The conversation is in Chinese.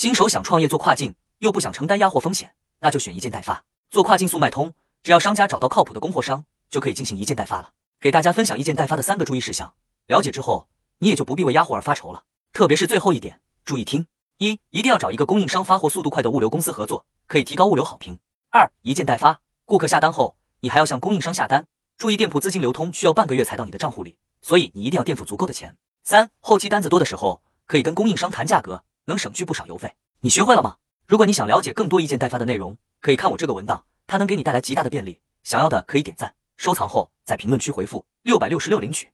新手想创业做跨境，又不想承担压货风险，那就选一件代发。做跨境速卖通，只要商家找到靠谱的供货商，就可以进行一件代发了。给大家分享一件代发的三个注意事项，了解之后，你也就不必为压货而发愁了。特别是最后一点，注意听：一，一定要找一个供应商发货速度快的物流公司合作，可以提高物流好评。二，一件代发，顾客下单后，你还要向供应商下单，注意店铺资金流通需要半个月才到你的账户里，所以你一定要垫付足够的钱。三，后期单子多的时候，可以跟供应商谈价格，能省去不少邮费。你学会了吗？如果你想了解更多一件代发的内容，可以看我这个文档，它能给你带来极大的便利。想要的可以点赞、收藏后，在评论区回复六百六十六领取。